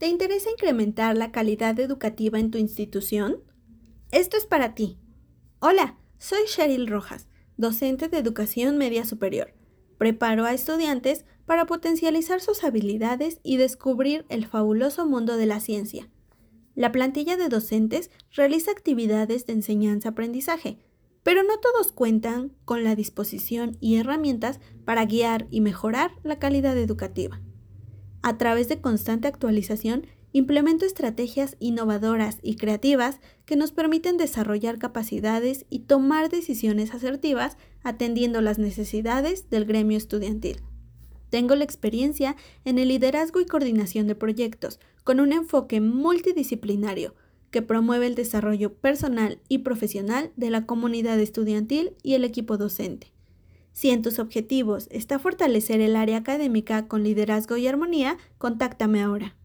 ¿Te interesa incrementar la calidad educativa en tu institución? Esto es para ti. Hola, soy Cheryl Rojas, docente de educación media superior. Preparo a estudiantes para potencializar sus habilidades y descubrir el fabuloso mundo de la ciencia. La plantilla de docentes realiza actividades de enseñanza-aprendizaje, pero no todos cuentan con la disposición y herramientas para guiar y mejorar la calidad educativa. A través de constante actualización, implemento estrategias innovadoras y creativas que nos permiten desarrollar capacidades y tomar decisiones asertivas atendiendo las necesidades del gremio estudiantil. Tengo la experiencia en el liderazgo y coordinación de proyectos, con un enfoque multidisciplinario que promueve el desarrollo personal y profesional de la comunidad estudiantil y el equipo docente. Si en tus objetivos está fortalecer el área académica con liderazgo y armonía, contáctame ahora.